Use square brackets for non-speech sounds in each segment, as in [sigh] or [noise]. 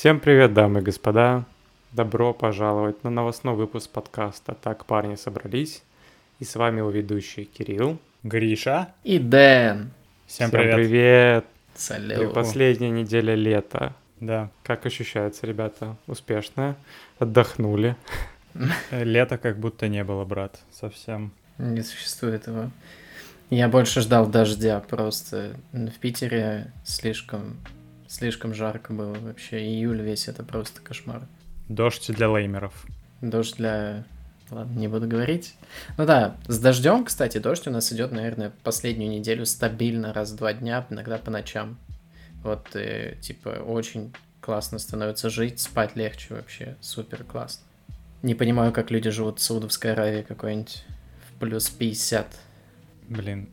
Всем привет, дамы и господа. Добро пожаловать на новостной выпуск подкаста «Так парни собрались». И с вами его ведущий Кирилл. Гриша. И Дэн. Всем, Всем привет. привет. Салют. Последняя неделя лета. Да. Как ощущается, ребята? Успешно? Отдохнули? Лето как будто не было, брат, совсем. Не существует его. Я больше ждал дождя просто. В Питере слишком, слишком жарко было вообще. Июль весь это просто кошмар. Дождь для леймеров. Дождь для... Ладно, не буду говорить. Ну да, с дождем, кстати, дождь у нас идет, наверное, последнюю неделю стабильно раз в два дня, иногда по ночам. Вот, э, типа, очень классно становится жить, спать легче вообще, супер классно. Не понимаю, как люди живут в Саудовской Аравии какой-нибудь в плюс 50. Блин,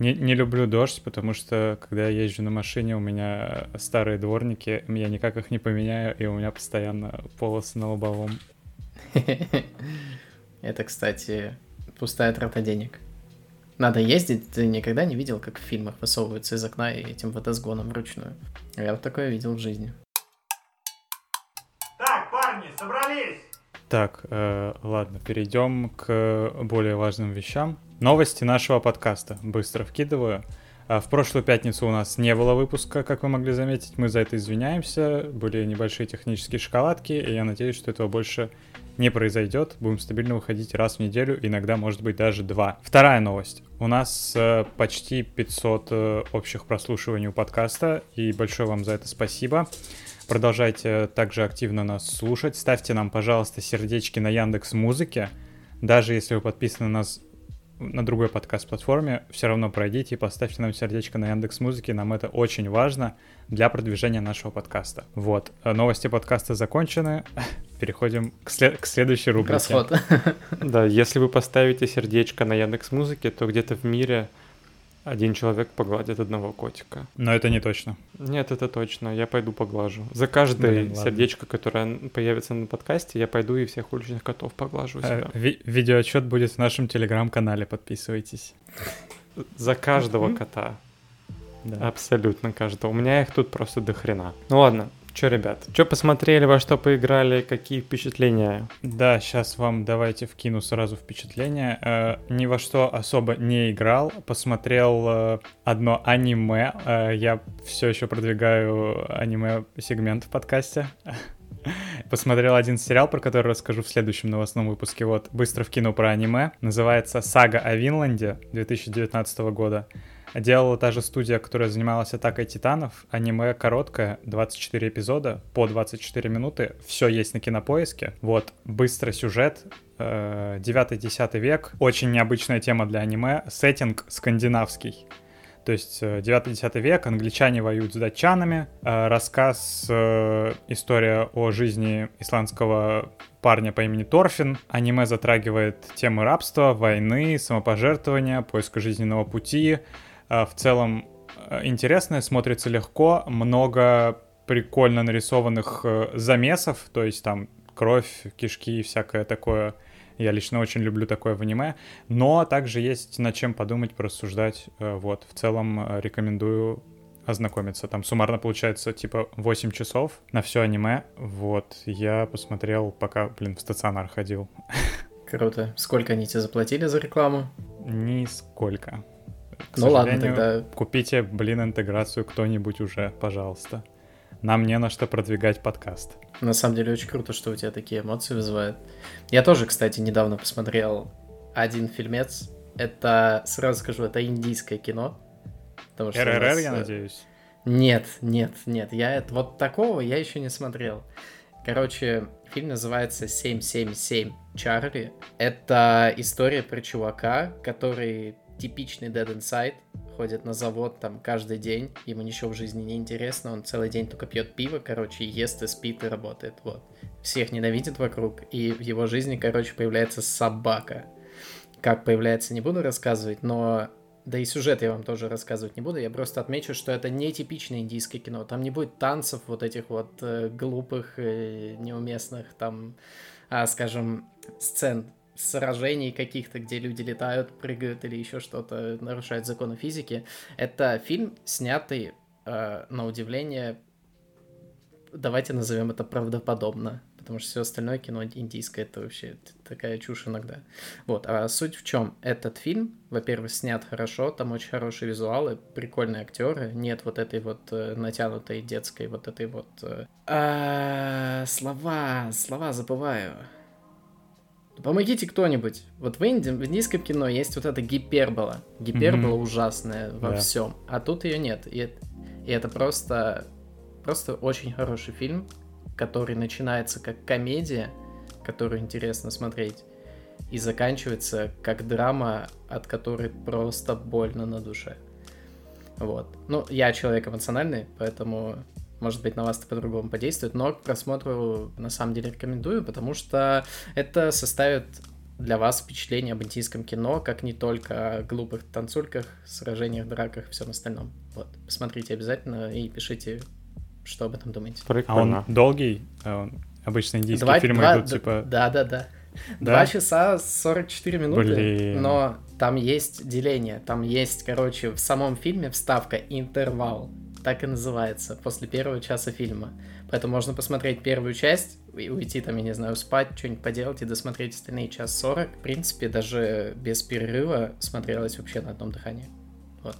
не, не люблю дождь, потому что когда я езжу на машине, у меня старые дворники, я никак их не поменяю, и у меня постоянно полосы на лобовом. [laughs] Это, кстати, пустая трата денег. Надо ездить, ты никогда не видел, как в фильмах высовываются из окна и этим водосгоном вручную. Я вот такое видел в жизни. Так, парни, собрались! Так, э, ладно, перейдем к более важным вещам. Новости нашего подкаста. Быстро вкидываю. А в прошлую пятницу у нас не было выпуска, как вы могли заметить. Мы за это извиняемся. Были небольшие технические шоколадки, и я надеюсь, что этого больше не произойдет. Будем стабильно выходить раз в неделю, иногда, может быть, даже два. Вторая новость. У нас э, почти 500 э, общих прослушиваний у подкаста, и большое вам за это спасибо. Продолжайте также активно нас слушать. Ставьте нам, пожалуйста, сердечки на Яндекс Музыке. Даже если вы подписаны на нас на другой подкаст-платформе, все равно пройдите и поставьте нам сердечко на Яндекс Музыке. Нам это очень важно для продвижения нашего подкаста. Вот. Новости подкаста закончены. [laughs] Переходим к, след- к следующей рубрике. Расход. [laughs] Да, если вы поставите сердечко на Яндекс Музыке, то где-то в мире один человек погладит одного котика. Но это не точно. Нет, это точно. Я пойду поглажу. За каждое Блин, сердечко, которое появится на подкасте, я пойду и всех уличных котов поглажу а, ви- видеоотчет будет в нашем телеграм-канале. Подписывайтесь. За каждого кота. Да. Абсолютно каждого. У меня их тут просто до хрена. Ну ладно, Че, ребят, что посмотрели, во что поиграли, какие впечатления? Да, сейчас вам давайте вкину сразу впечатления. Э, ни во что особо не играл, посмотрел э, одно аниме. Э, я все еще продвигаю аниме-сегмент в подкасте. [laughs] Посмотрел один сериал, про который расскажу в следующем новостном выпуске. Вот, быстро вкину про аниме. Называется «Сага о Винланде» 2019 года. Делала та же студия, которая занималась атакой титанов. Аниме короткое, 24 эпизода, по 24 минуты. Все есть на кинопоиске. Вот, быстрый сюжет, 9-10 э, век. Очень необычная тема для аниме. Сеттинг скандинавский. То есть 9-10 э, век, англичане воюют с датчанами. Э, рассказ, история о жизни исландского парня по имени Торфин. Аниме затрагивает темы рабства, войны, самопожертвования, поиска жизненного пути, в целом э, интересное, смотрится легко, много прикольно нарисованных э, замесов, то есть там кровь, кишки и всякое такое. Я лично очень люблю такое в аниме, но также есть над чем подумать, порассуждать. Э, вот, в целом рекомендую ознакомиться. Там суммарно получается типа 8 часов на все аниме. Вот, я посмотрел, пока, блин, в стационар ходил. Круто. Сколько они тебе заплатили за рекламу? Нисколько. К ну ладно, тогда... Купите, блин, интеграцию кто-нибудь уже, пожалуйста. Нам не на что продвигать подкаст. На самом деле очень круто, что у тебя такие эмоции вызывают. Я тоже, кстати, недавно посмотрел один фильмец. Это, сразу скажу, это индийское кино. Потому что РРР, нас... я надеюсь? Нет, нет, нет. Я вот такого я еще не смотрел. Короче, фильм называется 777 Чарли. Это история про чувака, который типичный Dead Inside, ходит на завод там каждый день, ему ничего в жизни не интересно, он целый день только пьет пиво, короче, ест и спит и работает, вот. Всех ненавидит вокруг, и в его жизни, короче, появляется собака. Как появляется, не буду рассказывать, но да и сюжет я вам тоже рассказывать не буду, я просто отмечу, что это не типичное индийское кино, там не будет танцев вот этих вот э, глупых, э, неуместных, там, а, скажем, сцен сражений каких-то, где люди летают, прыгают или еще что-то, нарушают законы физики. Это фильм, снятый, э, на удивление, давайте назовем это правдоподобно, потому что все остальное кино индийское это вообще такая чушь иногда. Вот, а суть в чем? Этот фильм, во-первых, снят хорошо, там очень хорошие визуалы, прикольные актеры, нет вот этой вот э, натянутой детской вот этой вот... Э, а, слова, слова забываю. Помогите кто-нибудь. Вот в, инди, в индийском кино есть вот эта гипербола. Гипербола mm-hmm. ужасная во да. всем. А тут ее нет. И, и это просто, просто очень хороший фильм, который начинается как комедия, которую интересно смотреть, и заканчивается как драма, от которой просто больно на душе. Вот. Ну, я человек эмоциональный, поэтому может быть, на вас это по-другому подействует, но к просмотру на самом деле рекомендую, потому что это составит для вас впечатление об индийском кино, как не только о глупых танцульках, сражениях, драках и всем остальном. Вот, посмотрите обязательно и пишите, что об этом думаете. Прикольно. А он долгий? А обычно индийские два, фильмы два, идут, типа... Да-да-да. Два часа 44 минуты, Блин. но там есть деление, там есть, короче, в самом фильме вставка интервал так и называется, после первого часа фильма. Поэтому можно посмотреть первую часть и уйти там, я не знаю, спать, что-нибудь поделать и досмотреть остальные час сорок. В принципе, даже без перерыва смотрелось вообще на одном дыхании. Вот.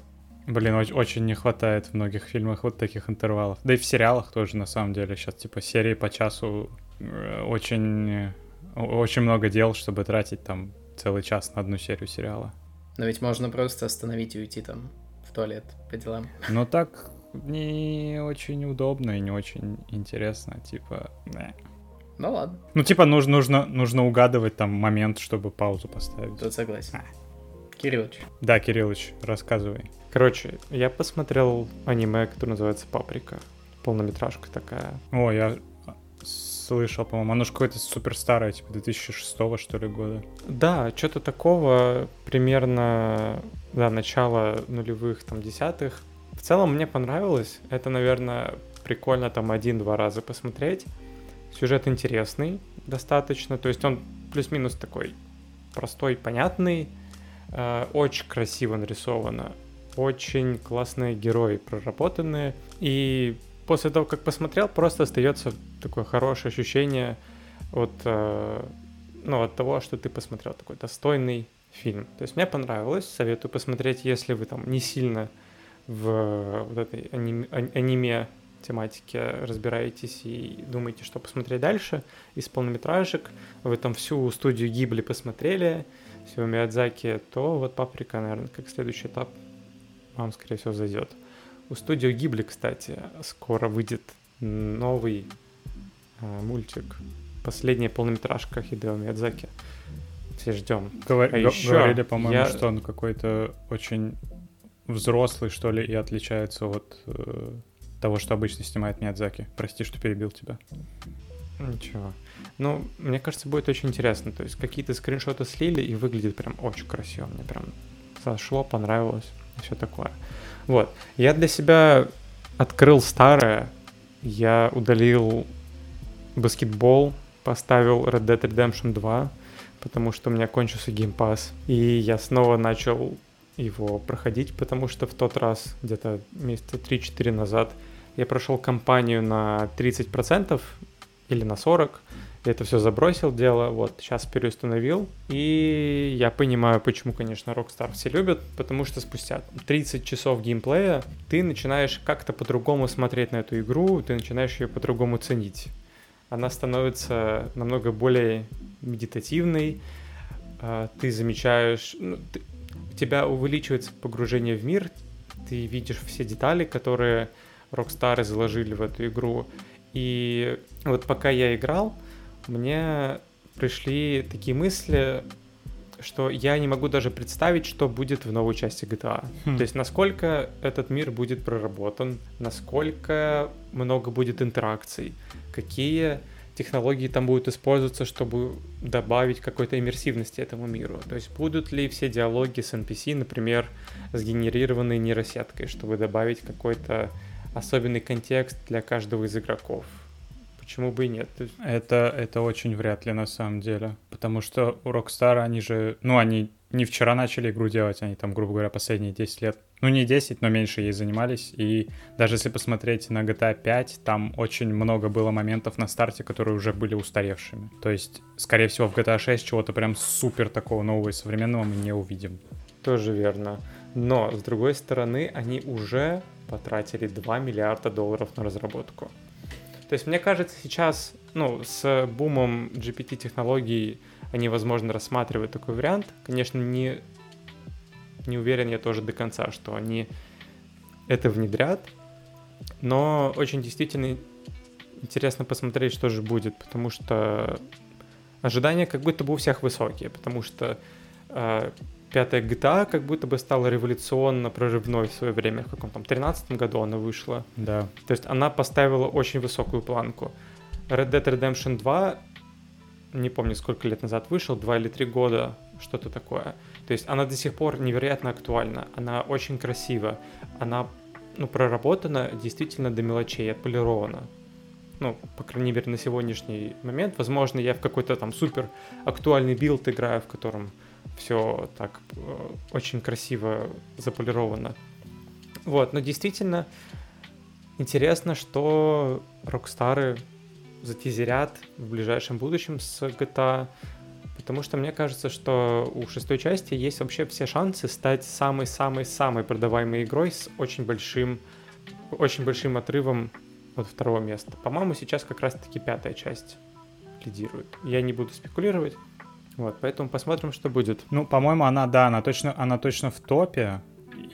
Блин, очень не хватает в многих фильмах вот таких интервалов. Да и в сериалах тоже, на самом деле. Сейчас, типа, серии по часу э, очень, очень много дел, чтобы тратить там целый час на одну серию сериала. Но ведь можно просто остановить и уйти там в туалет по делам. Ну так не очень удобно и не очень интересно, типа, не. Ну ладно. Ну, типа, нужно, нужно, нужно угадывать там момент, чтобы паузу поставить. Тут согласен. А. Кириллович. Да, Кириллович, рассказывай. Короче, я посмотрел аниме, которое называется «Паприка». Полнометражка такая. О, я слышал, по-моему. Оно же какое-то супер старое, типа 2006 что ли года. Да, что-то такого примерно, да, начала нулевых, там, десятых. В целом мне понравилось. Это, наверное, прикольно там один-два раза посмотреть. Сюжет интересный достаточно. То есть он плюс-минус такой простой, понятный. Э, очень красиво нарисовано. Очень классные герои проработанные. И после того, как посмотрел, просто остается такое хорошее ощущение от, э, ну, от того, что ты посмотрел такой достойный фильм. То есть мне понравилось, советую посмотреть, если вы там не сильно в вот этой аниме, аниме тематике разбираетесь и думаете, что посмотреть дальше из полнометражек, вы там всю студию Гибли посмотрели, всего Миядзаки, то вот Паприка, наверное, как следующий этап вам, скорее всего, зайдет. У студии Гибли, кстати, скоро выйдет новый э, мультик. Последняя полнометражка Хидео Миядзаки. Все ждем. Говор... А еще говорили, по-моему, я... что он какой-то очень взрослый, что ли, и отличается от э, того, что обычно снимает Миядзаки. Прости, что перебил тебя. Ничего. Ну, мне кажется, будет очень интересно. То есть какие-то скриншоты слили и выглядит прям очень красиво. Мне прям зашло, понравилось и все такое. Вот. Я для себя открыл старое. Я удалил баскетбол, поставил Red Dead Redemption 2, потому что у меня кончился геймпас. И я снова начал его проходить, потому что в тот раз, где-то месяца 3-4 назад, я прошел кампанию на 30% или на 40%, я это все забросил дело, вот, сейчас переустановил, и я понимаю, почему, конечно, Rockstar все любят, потому что спустя 30 часов геймплея ты начинаешь как-то по-другому смотреть на эту игру, ты начинаешь ее по-другому ценить. Она становится намного более медитативной, а, ты замечаешь, ну, ты, тебя увеличивается погружение в мир, ты видишь все детали, которые Rockstar заложили в эту игру. И вот пока я играл, мне пришли такие мысли, что я не могу даже представить, что будет в новой части GTA. Хм. То есть насколько этот мир будет проработан, насколько много будет интеракций, какие технологии там будут использоваться, чтобы добавить какой-то иммерсивности этому миру. То есть будут ли все диалоги с NPC, например, сгенерированы нейросеткой, чтобы добавить какой-то особенный контекст для каждого из игроков. Почему бы и нет? Это, это очень вряд ли на самом деле. Потому что у Rockstar они же, ну, они не вчера начали игру делать, они там, грубо говоря, последние 10 лет, ну не 10, но меньше ей занимались, и даже если посмотреть на GTA 5, там очень много было моментов на старте, которые уже были устаревшими. То есть, скорее всего, в GTA 6 чего-то прям супер такого нового и современного мы не увидим. Тоже верно. Но, с другой стороны, они уже потратили 2 миллиарда долларов на разработку. То есть, мне кажется, сейчас, ну, с бумом GPT-технологий они, возможно, рассматривают такой вариант. Конечно, не, не уверен я тоже до конца, что они это внедрят, но очень действительно интересно посмотреть, что же будет, потому что ожидания как будто бы у всех высокие, потому что э, пятая GTA как будто бы стала революционно прорывной в свое время, в каком-то 13 году она вышла. Да. То есть она поставила очень высокую планку. Red Dead Redemption 2 не помню, сколько лет назад вышел, два или три года, что-то такое. То есть она до сих пор невероятно актуальна, она очень красива, она ну, проработана действительно до мелочей, отполирована. Ну, по крайней мере, на сегодняшний момент. Возможно, я в какой-то там супер актуальный билд играю, в котором все так э, очень красиво заполировано. Вот, но действительно интересно, что Рокстары затизерят в ближайшем будущем с GTA, потому что мне кажется, что у шестой части есть вообще все шансы стать самой-самой-самой продаваемой игрой с очень большим, очень большим отрывом от второго места. По-моему, сейчас как раз-таки пятая часть лидирует. Я не буду спекулировать, вот, поэтому посмотрим, что будет. Ну, по-моему, она, да, она точно, она точно в топе.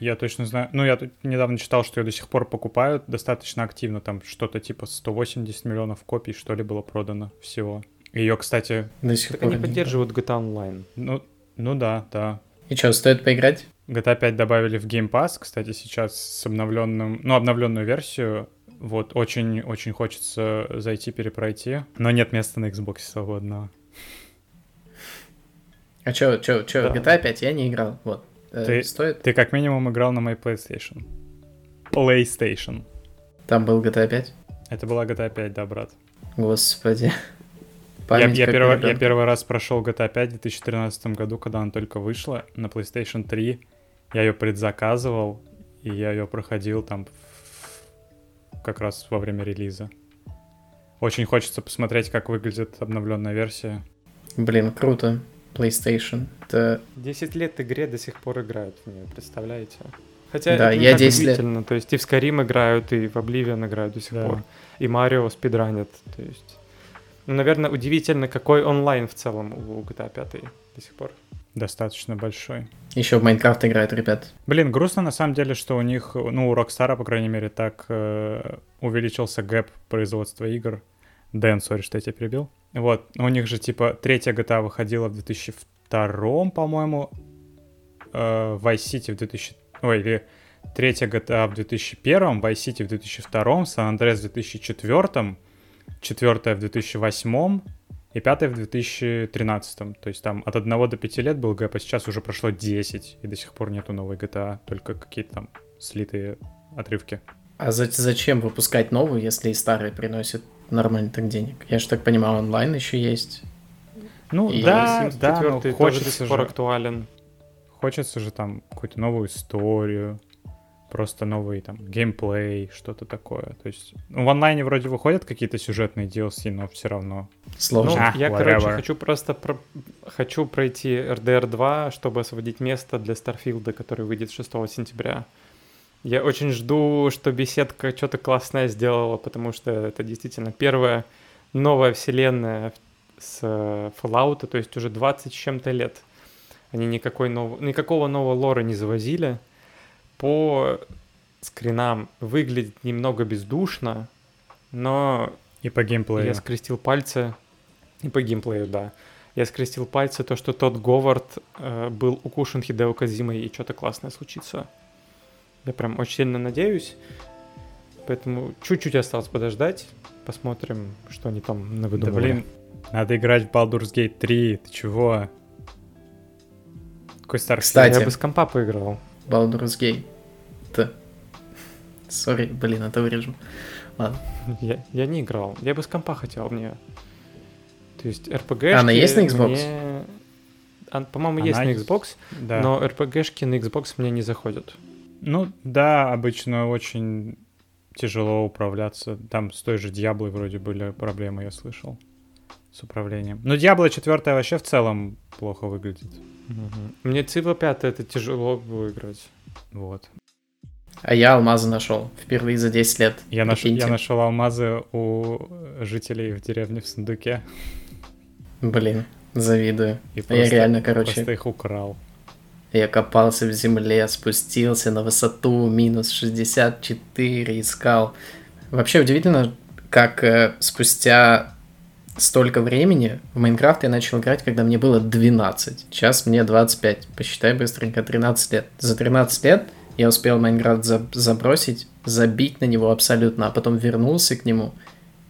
Я точно знаю. Ну, я тут недавно читал, что ее до сих пор покупают достаточно активно. Там что-то типа 180 миллионов копий, что ли, было продано всего. Ее, кстати... До сих Так пор они поддерживают GTA Online. Ну, ну да, да. И что, стоит поиграть? GTA 5 добавили в Game Pass, кстати, сейчас с обновленным, ну, обновленную версию. Вот, очень-очень хочется зайти, перепройти, но нет места на Xbox свободного. А чё, чё, чё, Да. GTA 5 я не играл, вот. Э, Ты- Стоит? Ты как минимум играл на моей PlayStation. PlayStation. Там был GTA 5? Это была GTA 5, да, брат. Господи. Я, Память я ребёнка. я первый раз прошел GTA 5 в 2013 году, когда она только вышла на PlayStation 3. Я ее предзаказывал, и я ее проходил там в- как раз во время релиза. Очень хочется посмотреть, как выглядит обновленная версия. Блин, круто. PlayStation. Это 10 лет игре до сих пор играют в нее, представляете? Хотя Да, это не я так 10 лет. удивительно, То есть и в Skyrim играют, и в Oblivion играют до сих Да. пор. И Марио спидранят. То есть... Ну, наверное, удивительно, какой онлайн в целом у GTA 5 до сих пор. Достаточно большой. еще в Майнкрафт играют, ребят. Блин, грустно на самом деле, что у них, ну, у Rockstar, по крайней мере, так э, увеличился gap производства игр. Дэн, sorry, что я тебя перебил. Вот, у них же, типа, третья GTA выходила в 2002, по-моему, э, Vice City в 2000... Ой, или третья GTA в 2001, Vice City в 2002, San Andreas в 2004, четвертая в 2008 и пятая в 2013. То есть там от 1 до 5 лет был гэп, а сейчас уже прошло 10, и до сих пор нету новой GTA, только какие-то там слитые отрывки. А за- зачем выпускать новую, если и старые приносят нормально так денег? Я же так понимаю, онлайн еще есть. Ну И да, да, 4 но до хочется сих пор же, актуален. хочется же там какую-то новую историю, просто новый там геймплей, что-то такое. То есть ну, в онлайне вроде выходят какие-то сюжетные DLC, но все равно. Ну, Сложно. А, я, whatever. короче, хочу просто про- хочу пройти RDR 2, чтобы освободить место для Старфилда, который выйдет 6 сентября. Я очень жду, что беседка что-то классное сделала, потому что это действительно первая новая вселенная с э, Fallout, то есть уже 20 с чем-то лет. Они никакой нов... никакого нового лора не завозили. По скринам выглядит немного бездушно, но И по геймплею. я скрестил пальцы. И по геймплею, да. Я скрестил пальцы, то, что тот Говард э, был укушен Хидео Казимой, и что-то классное случится. Я прям очень сильно надеюсь. Поэтому чуть-чуть осталось подождать. Посмотрим, что они там Да навыдумывали. блин, надо играть в Baldur's Gate 3, ты чего? Какой Starfield? Кстати. Я бы с компа поиграл. Baldur's Gate. Т. Сори, блин, это вырежем. Ладно. Я, я не играл. Я бы с компа хотел мне. То есть RPG. А, она есть на Xbox? а, по-моему, есть на Xbox, Да. но RPG-шки на Xbox мне не заходят. Ну да, обычно очень тяжело управляться. Там с той же Диаблой вроде были проблемы, я слышал, с управлением. Но Диабло 4 вообще в целом плохо выглядит. Мгм. Мне Civ 5 это тяжело выиграть. Вот. А я алмазы нашел впервые за 10 лет. Я, наш... Я нашел алмазы у жителей в деревне в сундуке. Блин, завидую. И А я реально, короче, Просто их украл. Я копался в земле, спустился на высоту минус 64, искал. Вообще удивительно, как э, спустя столько времени в Майнкрафт я начал играть, когда мне было 12. Сейчас мне 25. Посчитай быстренько, 13 лет. За 13 лет я успел Майнкрафт за- забросить, забить на него абсолютно, а потом вернулся к нему,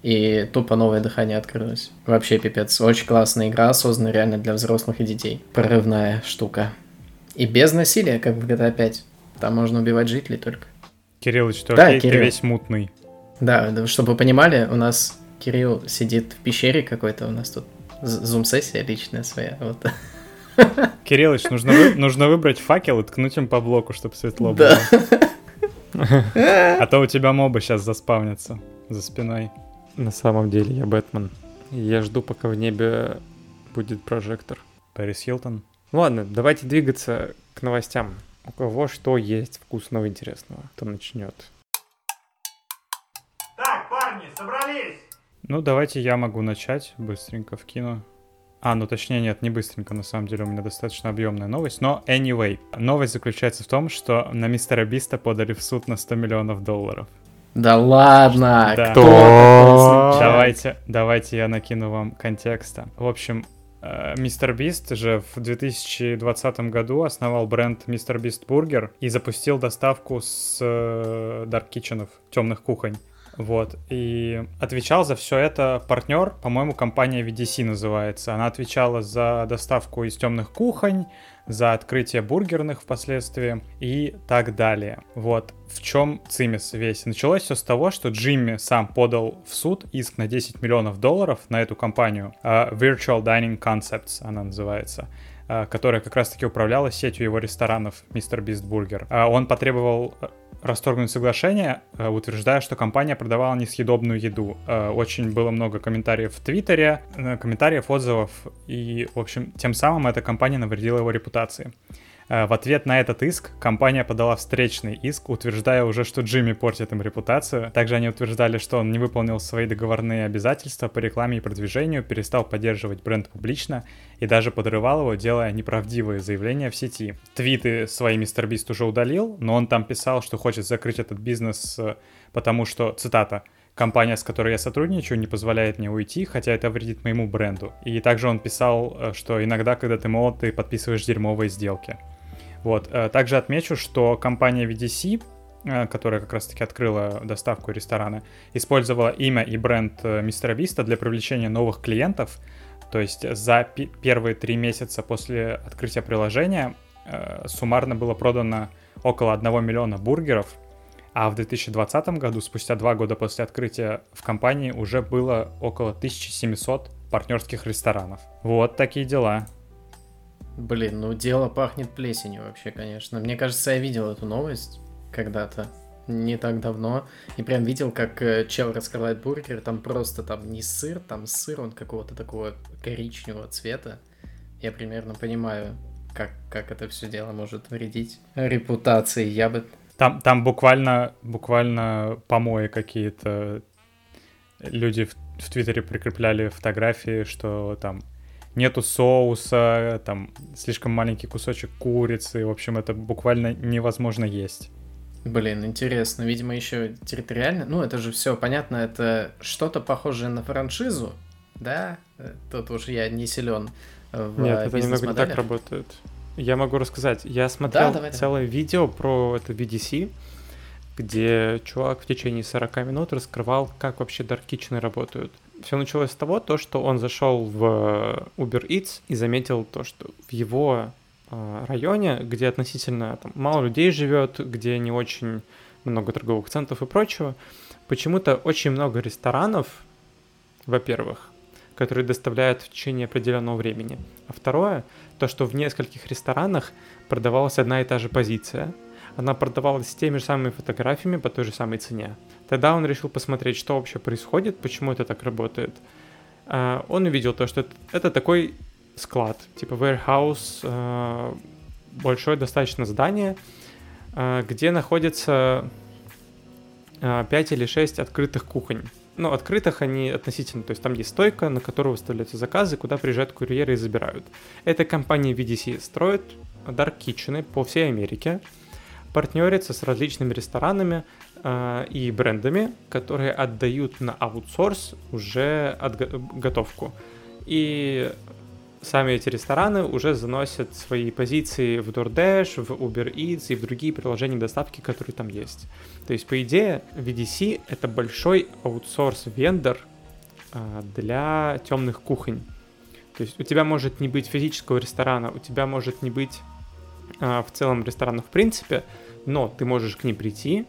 и тупо новое дыхание открылось. Вообще пипец. Очень классная игра, создана реально для взрослых и детей. Прорывная штука. И без насилия, как в GTA 5. Там можно убивать жителей только. Кириллыч, ты Да, окей? Ты Кирилл. весь мутный. Да, чтобы вы понимали, у нас Кирилл сидит в пещере какой-то, у нас тут зум-сессия личная своя. Вот. [laughs] Кириллыч, нужно, вы- нужно выбрать факел и ткнуть им по блоку, чтобы светло Да. было. [laughs] А то у тебя мобы сейчас заспавнятся за спиной. На самом деле я Бэтмен. Я жду, пока в небе будет прожектор. Пэрис Хилтон. Ладно, давайте двигаться к новостям. У кого что есть вкусного, интересного, кто начнет. Так, парни, собрались! Ну, давайте я могу начать, быстренько вкину. А, ну точнее нет, не быстренько, на самом деле у меня достаточно объемная новость. Но anyway, новость заключается в том, что на мистера Биста подали в суд на 100 миллионов долларов. Да ладно, Да. кто? Давайте, давайте я накину вам контекста. В общем, Мистер Бист же в 2020 году основал бренд Мистер Бист Бургер и запустил доставку с э, Dark Kitchen, темных кухонь. Вот. И отвечал за все это партнер, по-моему, компания VDC называется. Она отвечала за доставку из темных кухонь, за открытие бургерных впоследствии и так далее. Вот в чем цимис весь. Началось все с того, что Джимми сам подал в суд иск на 10 миллионов долларов на эту компанию. а, Virtual Dining Concepts она называется которая как раз-таки управляла сетью его ресторанов Мистер Бист Бургер. А, Он потребовал э, расторгнуть соглашение, э, утверждая, что компания продавала несъедобную еду. Э, Очень было много комментариев в Твиттере, э, комментариев, отзывов, и, в общем, тем самым эта компания навредила его репутации. Э, В ответ на этот иск компания подала встречный иск, утверждая уже, что Джимми портит им репутацию. Также они утверждали, что он не выполнил свои договорные обязательства по рекламе и продвижению, перестал поддерживать бренд публично и даже подрывал его, делая неправдивые заявления в сети. Твиты свои мистер Бист уже удалил, но он там писал, что хочет закрыть этот бизнес, э, потому что, цитата, Компания, с которой я сотрудничаю, не позволяет мне уйти, хотя это вредит моему бренду. И также он писал, э, что иногда, когда ты молод, ты подписываешь дерьмовые сделки. Вот. э, Также отмечу, что компания VDC, которая как раз-таки открыла доставку ресторана, использовала имя и бренд Мистера Биста для привлечения новых клиентов. То есть за пи- первые три месяца после открытия приложения э, суммарно было продано около 1 миллиона бургеров, а в 2020 году, спустя два года после открытия в компании, уже было около 1700 партнерских ресторанов. Вот такие дела. Блин, ну дело пахнет плесенью вообще, конечно. Мне кажется, я видел эту новость когда-то, не так давно, и прям видел, как э, чел раскрывает бургер, там просто там не сыр, там сыр, он какого-то такого коричневого цвета. Я примерно понимаю, как, как это все дело может вредить репутации. Я бы... Там, там буквально, буквально помои какие-то. Люди в, в Твиттере прикрепляли фотографии, что там нету соуса, там слишком маленький кусочек курицы. В общем, это буквально невозможно есть. Блин, интересно. Видимо, еще территориально. Ну, это же все понятно, это что-то похожее на франшизу, да? Э, Тут уж я не силен в Нет, это немного не так работает. Я могу рассказать. Я смотрел давай, давай. целое видео про это VDC, где чувак в течение 40 минут раскрывал, как вообще Kitchen работают. Все началось с того, то, что он зашел в Uber Eats и заметил то, что в его э, районе, где относительно там, мало людей живет, где не очень много торговых центров и прочего, почему-то очень много ресторанов, во-первых, которые доставляют в течение определенного времени. А второе, то, что в нескольких ресторанах продавалась одна и та же позиция. Она продавалась с теми же самыми фотографиями по той же самой цене. Тогда он решил посмотреть, что вообще происходит, почему это так работает. А, он увидел то, что это такой склад, типа warehouse, а, большое достаточно здание, а, где находится 5 или 6 открытых кухонь. Ну, открытых они относительно, то есть там есть стойка, на которую выставляются заказы, куда приезжают курьеры и забирают. Эта компания VDC строит Dark Kitchen по всей Америке, партнерится с различными ресторанами э, и брендами, которые отдают на аутсорс уже отго- готовку. И сами эти рестораны уже заносят свои позиции в DoorDash, в Uber Eats и в другие приложения доставки, которые там есть. То есть, по идее, VDC — это большой аутсорс-вендор а, для темных кухонь. То есть у тебя может не быть физического ресторана, у тебя может не быть а, в целом ресторана в принципе, но ты можешь к ним прийти,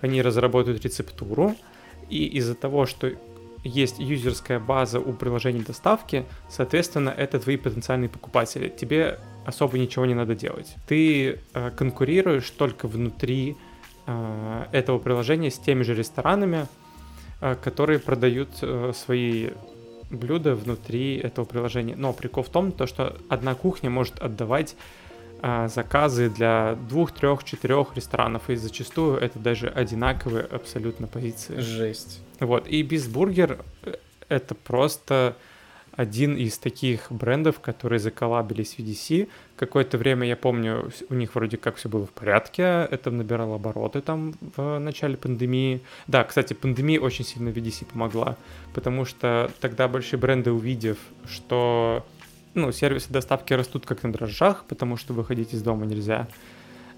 они разработают рецептуру, и из-за того, что есть юзерская база у приложений доставки, соответственно, это твои потенциальные покупатели. Тебе особо ничего не надо делать. Ты э, конкурируешь только внутри э, этого приложения с теми же ресторанами, э, которые продают э, свои блюда внутри этого приложения. Но прикол в том, то, что одна кухня может отдавать заказы для двух, трех, четырех ресторанов, и зачастую это даже одинаковые абсолютно позиции. Жесть. Вот, и Бистбургер э, это просто один из таких брендов, которые заколабились в VDC. Какое-то время, я помню, у них вроде как все было в порядке, это набирало обороты там в начале пандемии. Да, кстати, пандемия очень сильно VDC помогла, потому что тогда большие бренды, увидев, что ну, сервисы доставки растут как на дрожжах, потому что выходить из дома нельзя,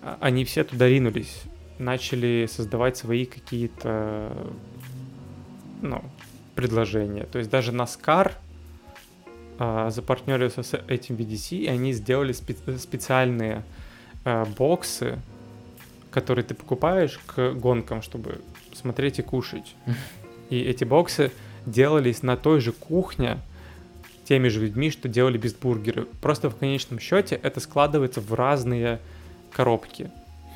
а, они все туда ринулись, начали создавать свои какие-то ну, предложения. То есть даже Наскар а, запартнерился с этим VDC, и они сделали спе- специальные а, боксы, которые ты покупаешь к гонкам, чтобы смотреть и кушать. И эти боксы делались на той же кухне теми же людьми, что делали бистбургеры. Просто в конечном счете это складывается в разные коробки.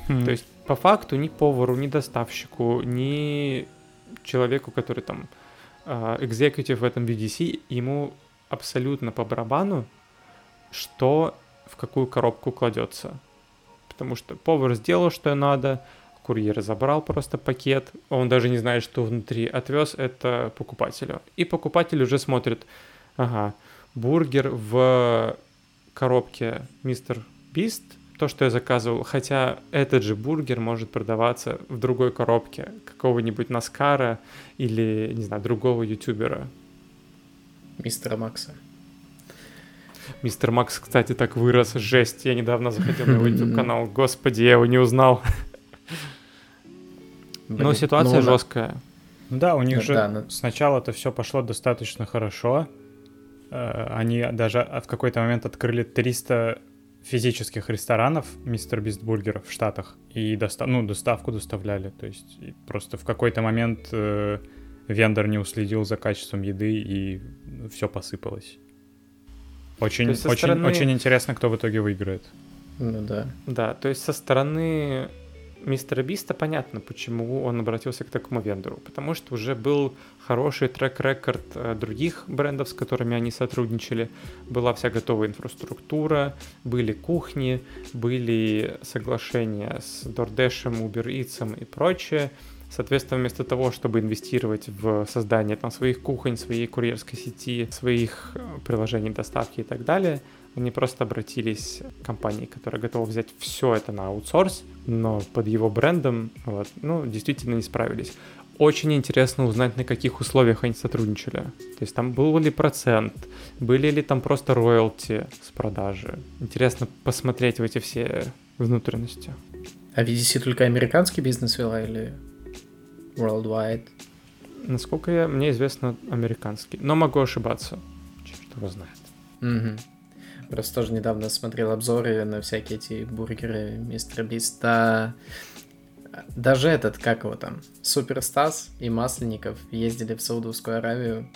Хм. То есть по факту ни повару, ни доставщику, ни человеку, который там экзекутив в этом VDC, ему абсолютно по барабану, что в какую коробку кладется. Потому что повар сделал, что надо, курьер забрал просто пакет, он даже не знает, что внутри, отвез это покупателю. И покупатель уже смотрит, ага, бургер в коробке Мистер Бист, то, что я заказывал, хотя этот же бургер может продаваться в другой коробке какого-нибудь Наскара или, не знаю, другого ютубера. Мистера Макса. Мистер Макс, кстати, так вырос, жесть. Я недавно заходил на его [laughs] YouTube канал. Господи, я его не узнал. Но ситуация ну, на- жесткая. Ну Да, у них Да, же да, ну- сначала это все пошло достаточно хорошо. Э, Они даже в какой-то момент открыли 300 физических ресторанов Мистер Бист Бургеров в Штатах. И доста- ну, доставку доставляли. То есть просто в какой-то момент э, вендор не уследил за качеством еды и все посыпалось. Очень, очень, стороны- очень интересно, кто в итоге выиграет. Ну да. Да, то есть со стороны мистера Биста понятно, почему он обратился к такому вендору. Потому что уже был хороший трек-рекорд э, других брендов, с которыми они сотрудничали. Была вся готовая инфраструктура, были кухни, были соглашения с DoorDash, Uber Eats и прочее. Соответственно, вместо того, чтобы инвестировать в создание там, своих кухонь, своей курьерской сети, своих э, приложений доставки и так далее, они просто обратились к компании, которая готова взять все это на аутсорс, но под его брендом, вот, ну, действительно не справились. Очень интересно узнать, на каких условиях они сотрудничали. То есть там был ли процент, были ли там просто роялти с продажи. Интересно посмотреть в эти все внутренности. А VDC только американский бизнес вела или worldwide? Насколько я, мне известно, американский. Но могу ошибаться. Черт его знает. Мгм. Просто тоже недавно смотрел обзоры на всякие эти бургеры Мистера Биста. Даже этот, как его там, Суперстас и Масленников ездили в Саудовскую Аравию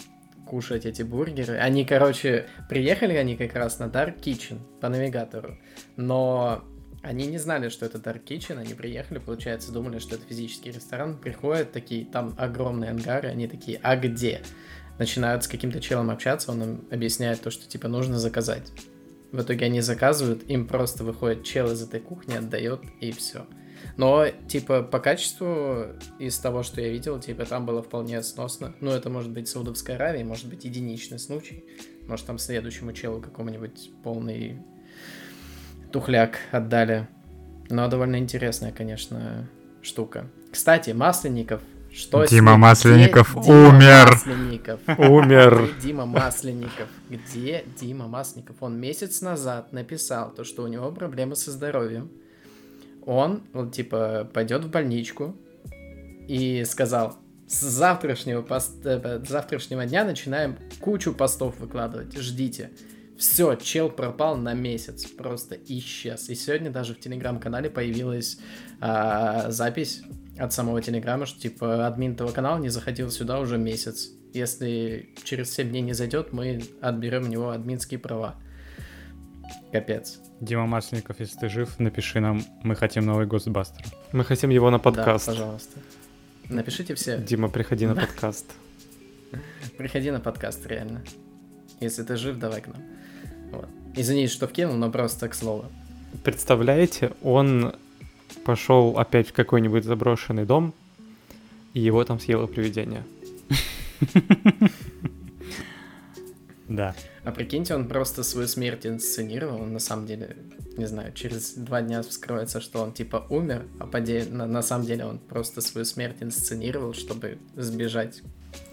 кушать эти бургеры. Они, короче, приехали они как раз на Dark Kitchen по навигатору, но они не знали, что это Dark Kitchen, они приехали, получается, думали, что это физический ресторан, приходят такие, там огромные ангары, они такие, а где? Начинают с каким-то челом общаться, он им объясняет то, что, типа, нужно заказать. В итоге они заказывают, им просто выходит чел из этой кухни, отдает, и все. Но, типа, по качеству из того, что я видел, типа, там было вполне сносно. Ну, это может быть Саудовская Аравия, может быть единичный случай. Может, там следующему челу какому-нибудь полный тухляк отдали. Но довольно интересная, конечно, штука. Кстати, Масленников что Дима? Масленников Где умер. Масленников? Умер. Где Дима Масленников? Где Дима Масленников? Он месяц назад написал то, что у него проблемы со здоровьем. Он, вот, типа, пойдет в больничку и сказал, с завтрашнего, пост- э, с завтрашнего дня начинаем кучу постов выкладывать, ждите. Все, чел пропал на месяц, просто исчез. И сегодня даже в телеграм-канале появилась а, запись от самого телеграма, что типа админ этого канала не заходил сюда уже месяц. Если через 7 дней не зайдет, мы отберем у него админские права. Капец. Дима Масленников, если ты жив, напиши нам, мы хотим новый Гостбастер. Мы хотим его на подкаст. Да, пожалуйста. Напишите все. Дима, приходи на подкаст. [laughs] Приходи на подкаст, реально. Если ты жив, давай к нам. Вот. Извините, что вкинул, но просто к слову. Представляете, он пошел опять в какой-нибудь заброшенный дом, и его там съело привидение. [laughs] Да. А прикиньте, он просто свою смерть инсценировал. Он на самом деле, не знаю, через два дня вскроется, что он типа умер, а по де- на, на самом деле он просто свою смерть инсценировал, чтобы сбежать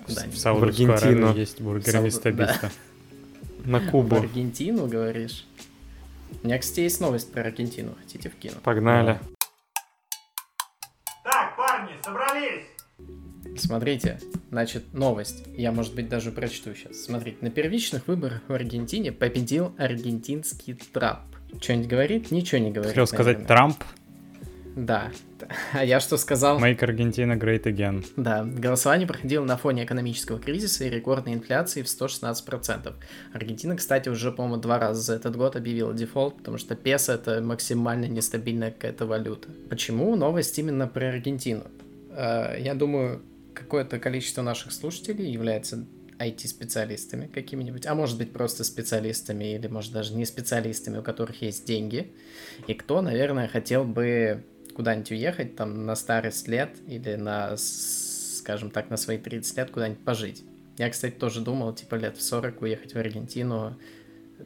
В куда-нибудь. Саудовскую Аргентину. Аравию есть бургер Мистер да. [laughs] На В Кубу. Аргентину, говоришь? У меня, кстати, есть новость про Аргентину. Хотите вкину? Погнали. Так, парни, собрались! Смотрите, значит, новость. Я, может быть, даже прочту сейчас. Смотрите, на первичных выборах в Аргентине победил аргентинский Трамп. Что-нибудь говорит? Ничего не говорит. Хотел сказать наверное. Трамп, Да. А я что сказал? make Argentina great again. Да, голосование проходило на фоне экономического кризиса и рекордной инфляции в 116%. Аргентина, кстати, уже, по-моему, два раза за этот год объявила дефолт, потому что песо это максимально нестабильная какая-то валюта. Почему новость именно про Аргентину? Э, Я думаю, какое-то количество наших слушателей является IT-специалистами какими-нибудь, а может быть просто специалистами или может даже не специалистами, у которых есть деньги, и кто, наверное, хотел бы куда-нибудь уехать там на старость лет или на, скажем так, на свои 30 лет куда-нибудь пожить. Я, кстати, тоже думал, типа, лет в 40 уехать в Аргентину,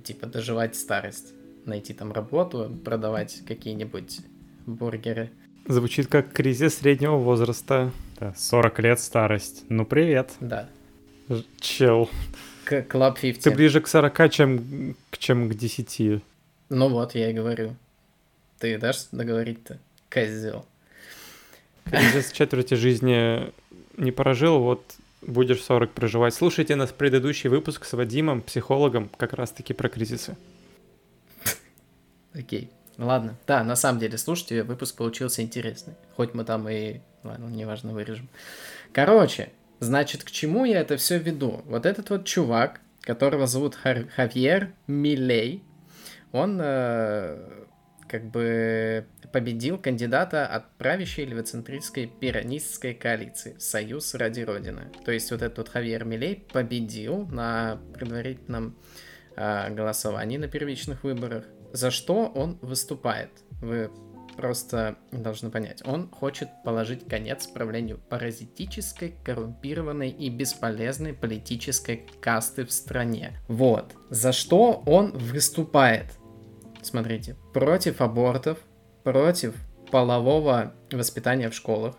типа, доживать старость. Найти там работу, продавать какие-нибудь бургеры. Звучит как кризис среднего возраста. Да, 40 лет старость. Ну, привет. Да. Чел. К Club 50. Ты ближе к 40, чем, к- чем к 10. Ну вот, я и говорю. Ты дашь договорить-то? Козел. Кризис [laughs] четверти жизни не прожил, вот будешь 40 проживать. Слушайте нас предыдущий выпуск с Вадимом, психологом, как раз-таки про кризисы. Окей. Ладно. Да, на самом деле, слушайте, выпуск получился интересный. Хоть мы там и... Ладно, неважно, вырежем. Короче, значит, к чему я это все веду? Вот этот вот чувак, которого зовут Хар- Хавьер Милей, он э, как бы победил кандидата от правящей левоцентристской пиранистской коалиции «Союз ради Родины». То есть вот этот вот Хавьер Милей победил на предварительном э, голосовании на первичных выборах. За что он выступает? Вы просто должны понять. Он хочет положить конец правлению паразитической, коррумпированной и бесполезной политической касты в стране. Вот. За что он выступает? Смотрите. Против абортов, против полового воспитания в школах,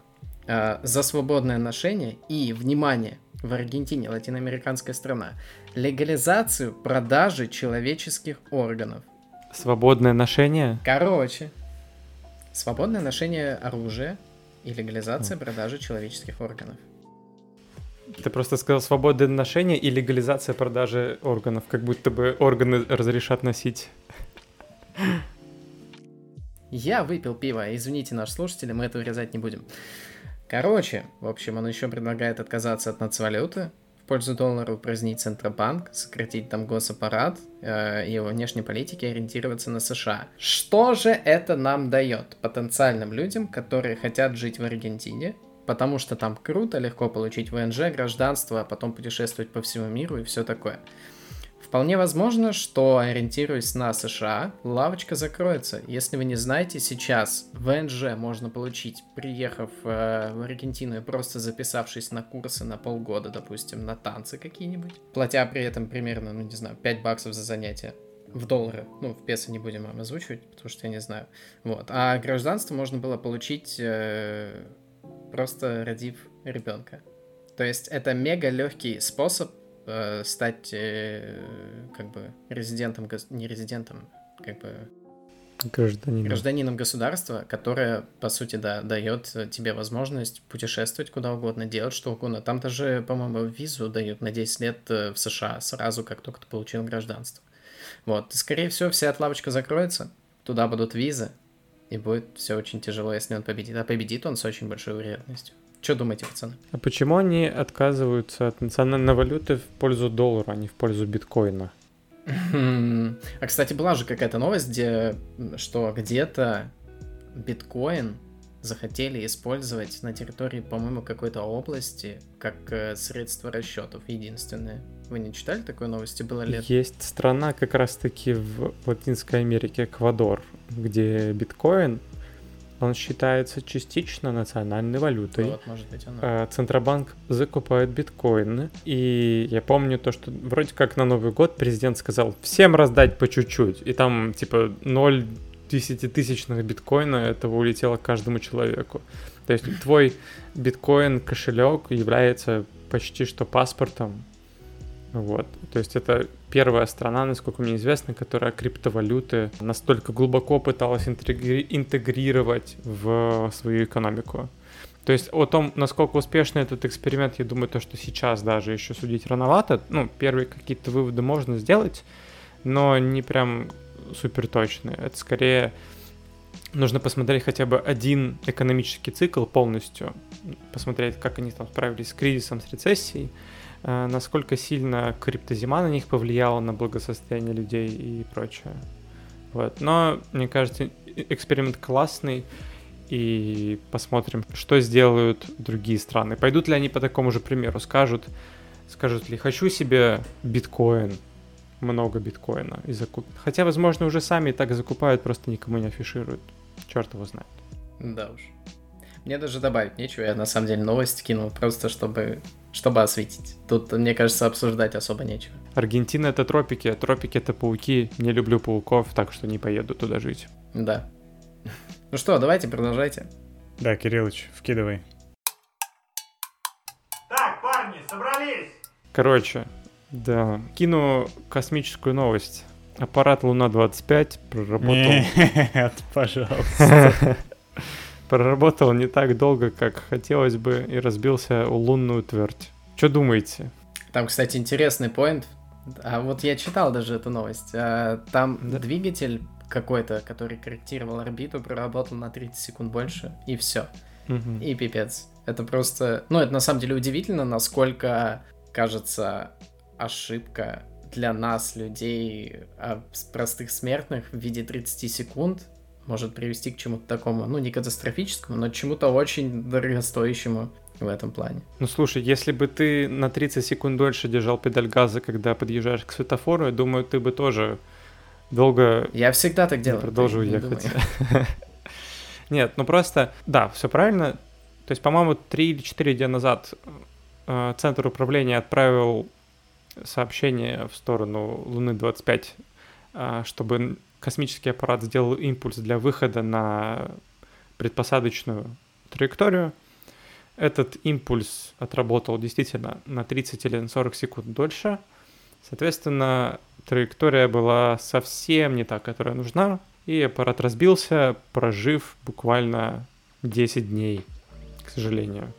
э, за свободное ношение и, внимание, в Аргентине, латиноамериканская страна, легализацию продажи человеческих органов. Свободное ношение? Короче, свободное ношение оружия и легализация продажи человеческих органов. Ты просто сказал свободное ношение и легализация продажи органов, как будто бы органы разрешат носить. Я выпил пиво, извините, наши слушатели, мы это вырезать не будем. Короче, в общем, он еще предлагает отказаться от нацвалюты, в пользу доллара упразднить Центробанк, сократить там госаппарат э, и во внешней политике ориентироваться на США. Что же это нам дает потенциальным людям, которые хотят жить в Аргентине, потому что там круто, легко получить ВНЖ, гражданство, а потом путешествовать по всему миру и все такое. Вполне возможно, что, ориентируясь на США, лавочка закроется. Если вы не знаете, сейчас ВНЖ можно получить, приехав э, в Аргентину и просто записавшись на курсы на полгода, допустим, на танцы какие-нибудь, платя при этом примерно, ну не знаю, 5 баксов за занятие в доллары. Ну, в песо не будем вам озвучивать, потому что я не знаю. Вот. А гражданство можно было получить э, просто родив ребенка. То есть это мега легкий способ э, стать э, как бы резидентом, не резидентом, как бы гражданином. гражданином государства, которое, по сути, да, дает тебе возможность путешествовать куда угодно, делать что угодно. Там даже, по-моему, визу дают на 10 лет э, в США сразу, как только ты получил гражданство. Вот, скорее всего, вся эта лавочка закроется, туда будут визы, и будет все очень тяжело, если он победит. А победит он с очень большой вероятностью. Что думаете, пацаны? А почему они отказываются от национальной валюты в пользу доллара, а не в пользу биткоина? [laughs] А, кстати, была же какая-то новость, где, что где-то биткоин захотели использовать на территории, по-моему, какой-то области как э, средство расчетов единственное. Вы не читали такой новости? Было лет? Есть страна как раз-таки в Латинской Америке, Эквадор, где биткоин он считается частично национальной валютой. Вот, может быть, оно. А, Центробанк закупает биткоины. И я помню то, что вроде как на Новый год президент сказал всем раздать по чуть-чуть. И там типа 0 десятитысячных биткоина этого улетело каждому человеку. То есть твой биткоин кошелек является почти что паспортом. Вот. То есть это первая страна, насколько мне известно, которая криптовалюты настолько глубоко пыталась интегрировать в свою экономику. То есть о том, насколько успешный этот эксперимент, я думаю, то, что сейчас даже еще судить рановато. Ну, первые какие-то выводы можно сделать, но не прям супер точные. Это скорее нужно посмотреть хотя бы один экономический цикл полностью, посмотреть, как они там справились с кризисом, с рецессией, насколько сильно криптозима на них повлияла на благосостояние людей и прочее. Вот. Но, мне кажется, эксперимент классный, и посмотрим, что сделают другие страны. Пойдут ли они по такому же примеру, скажут, скажут ли, хочу себе биткоин, много биткоина и закупят. Хотя, возможно, уже сами и так закупают, просто никому не афишируют. Черт его знает. Да уж. Мне даже добавить нечего, я на самом деле новость кинул, просто чтобы чтобы осветить. Тут, мне кажется, обсуждать особо нечего. Аргентина это тропики, а тропики это пауки. Не люблю пауков, так что не поеду туда жить. Да. Ну что, давайте, продолжайте. Да, Кириллыч, вкидывай. Так, парни, собрались! Короче, да, кину космическую новость. Аппарат Луна-25 проработал... [laughs] Нет, пожалуйста. Проработал не так долго, как хотелось бы, и разбился у лунную твердь. Что думаете? Там, кстати, интересный поинт. А вот я читал даже эту новость. А, там да. двигатель какой-то, который корректировал орбиту, проработал на 30 секунд больше, и все. Угу. И пипец. Это просто... Ну, это на самом деле удивительно, насколько, кажется, ошибка для нас, людей, а, простых смертных в виде 30 секунд может привести к чему-то такому, ну, не катастрофическому, но чему-то очень дорогостоящему в этом плане. Ну, слушай, если бы ты на 30 секунд дольше держал педаль газа, когда подъезжаешь к светофору, я думаю, ты бы тоже долго... Я всегда так делаю. Продолжу ехать. [laughs] Нет, ну просто, да, все правильно. То есть, по-моему, 3 или 4 дня назад э, Центр управления отправил сообщение в сторону Луны-25, э, чтобы космический аппарат сделал импульс для выхода на предпосадочную траекторию. Этот импульс отработал действительно на 30 или на 40 секунд дольше. Соответственно, траектория была совсем не та, которая нужна, и аппарат разбился, прожив буквально 10 дней, к сожалению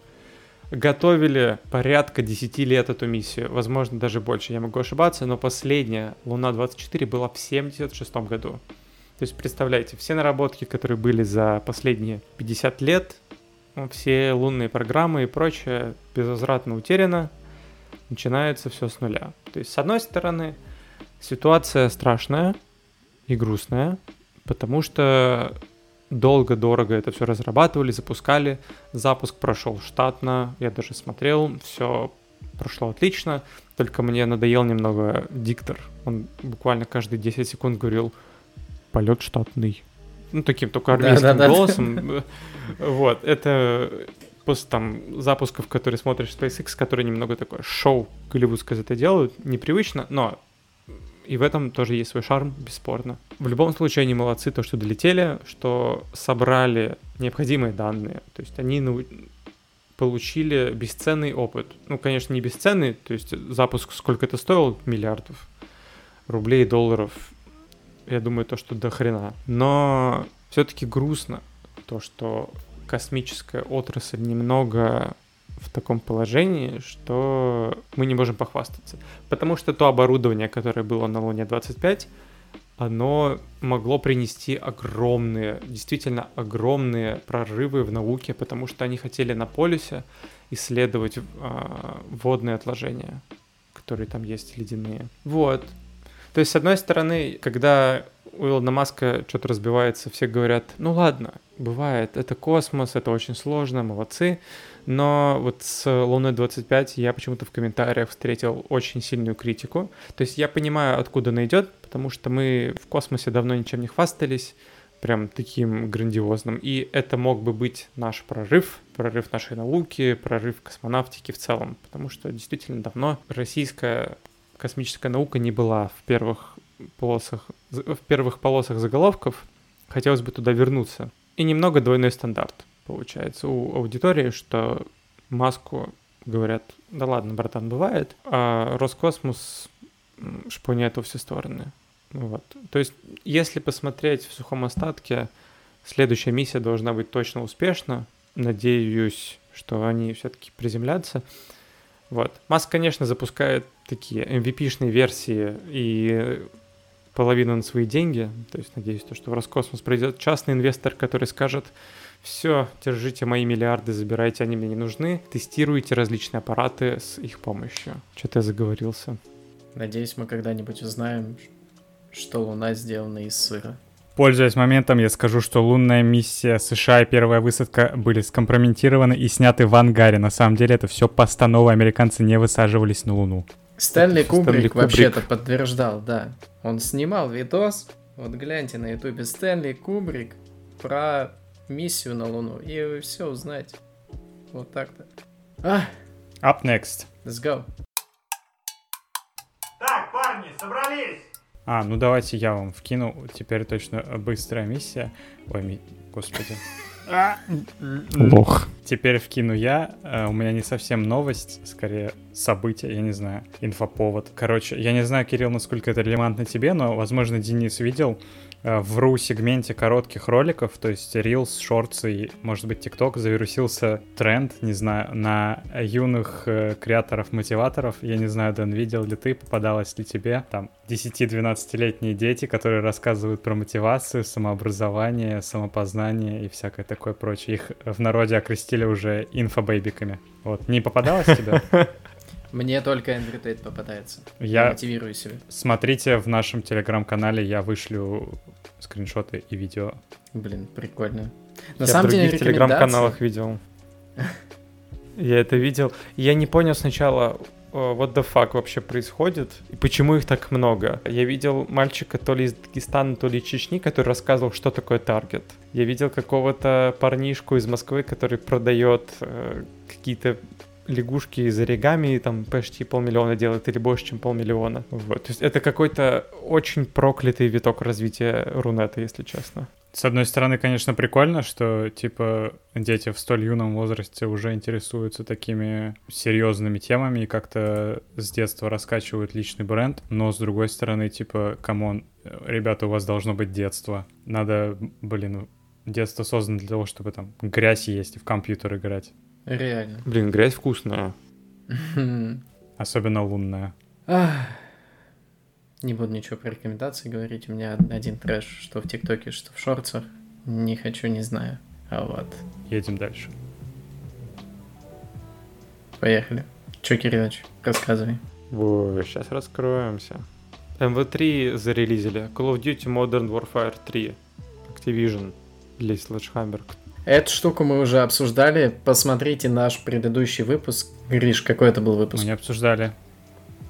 готовили порядка 10 лет эту миссию, возможно, даже больше, я могу ошибаться, но последняя Луна-24 была в 76 году. То есть, представляете, все наработки, которые были за последние 50 лет, все лунные программы и прочее безвозвратно утеряно. начинается все с нуля. То есть, с одной стороны, ситуация страшная и грустная, потому что долго-дорого это все разрабатывали, запускали. Запуск прошел штатно, я даже смотрел, все прошло отлично, только мне надоел немного диктор. Он буквально каждые 10 секунд говорил «полет штатный». Ну, таким только армейским да, да, голосом. Вот, это после там запусков, которые смотришь SpaceX, которые немного такое шоу голливудское это делают, непривычно, но и в этом тоже есть свой шарм, бесспорно. В любом случае они молодцы, то, что долетели, что собрали необходимые данные. То есть они ну, получили бесценный опыт. Ну, конечно, не бесценный, то есть запуск сколько это стоил? Миллиардов рублей, долларов. Я думаю, то, что до хрена. Но все-таки грустно то, что космическая отрасль немного в таком положении, что мы не можем похвастаться. Потому что то оборудование, которое было на Луне 25, оно могло принести огромные, действительно огромные прорывы в науке, потому что они хотели на полюсе исследовать э, водные отложения, которые там есть ледяные. Вот. То есть, с одной стороны, когда у Илона Маска что-то разбивается, все говорят, ну ладно, бывает, это космос, это очень сложно, молодцы. Но вот с Луной 25 я почему-то в комментариях встретил очень сильную критику. То есть я понимаю, откуда она идет, потому что мы в космосе давно ничем не хвастались, прям таким грандиозным. И это мог бы быть наш прорыв, прорыв нашей науки, прорыв космонавтики в целом, потому что действительно давно российская космическая наука не была в первых полосах, в первых полосах заголовков. Хотелось бы туда вернуться. И немного двойной стандарт получается, у аудитории, что маску говорят, да ладно, братан, бывает, а Роскосмос шпуняет во все стороны. Вот. То есть, если посмотреть в сухом остатке, следующая миссия должна быть точно успешна. Надеюсь, что они все-таки приземлятся. Вот. Маск, конечно, запускает такие MVP-шные версии и половину на свои деньги. То есть, надеюсь, то, что в Роскосмос придет частный инвестор, который скажет, все, держите мои миллиарды, забирайте, они мне не нужны. Тестируйте различные аппараты с их помощью. Что-то я заговорился. Надеюсь, мы когда-нибудь узнаем, что Луна сделана из сыра. Пользуясь моментом, я скажу, что лунная миссия США и первая высадка были скомпрометированы и сняты в ангаре. На самом деле это все постанова, американцы не высаживались на Луну. Стэнли Кубрик, Кубрик вообще-то подтверждал, да. Он снимал видос, вот гляньте на ютубе, Стэнли Кубрик про миссию на Луну, и вы все узнаете. Вот так-то. А. Up next. Let's go. Так, парни, собрались! А, ну давайте я вам вкину. Теперь точно быстрая миссия. Ой, ми... господи. Лох. Теперь вкину я. Э, у меня не совсем новость, скорее событие, я не знаю, инфоповод. Короче, я не знаю, Кирилл, насколько это релевантно тебе, но, возможно, Денис видел Э, в RU-сегменте коротких роликов, то есть Reels, Shorts и, может быть, TikTok, завирусился тренд, не знаю, на юных э, креаторов-мотиваторов. Я не знаю, Дэн, видел ли ты, попадалось ли тебе, там, 10-12-летние дети, которые рассказывают про мотивацию, самообразование, самопознание и всякое такое прочее. Их в народе окрестили уже инфобейбиками. Вот, не попадалось тебе? [laughs] Мне только Эндрю Тейт попадается. Я, мотивирую себя. Смотрите в нашем телеграм-канале, я вышлю скриншоты и видео. Блин, прикольно. На я самом в других деле, телеграм-каналах видел. [laughs] Я это видел. Я не понял сначала, what the fuck вообще происходит и почему их так много. Я видел мальчика то ли из Дагестана, то ли из Чечни, который рассказывал, что такое таргет. Я видел какого-то парнишку из Москвы, который продает э, какие-то лягушки из оригами там почти полмиллиона делает или больше, чем полмиллиона. Вот. То есть это какой-то очень проклятый виток развития Рунета, если честно. С одной стороны, конечно, прикольно, что, типа, дети в столь юном возрасте уже интересуются такими серьезными темами и как-то с детства раскачивают личный бренд, но с другой стороны, типа, come on, ребята, у вас должно быть детство. Надо, блин, детство создано для того, чтобы там грязь есть и в компьютер играть. Реально. Блин, грязь вкусная. [laughs] Особенно лунная. Не буду ничего про рекомендации говорить. У меня один трэш, что в ТикТоке, что в шорцах. Не хочу, не знаю. А вот. Едем дальше. Поехали. Че, Кириллович, рассказывай. Ой, сейчас раскроемся. MV3 зарелизили. Call of Duty Modern Warfare 3. Activision. Или Sledgehammer. Эту штуку мы уже обсуждали. Посмотрите наш предыдущий выпуск. Гриш, какой это был выпуск? Мы не обсуждали.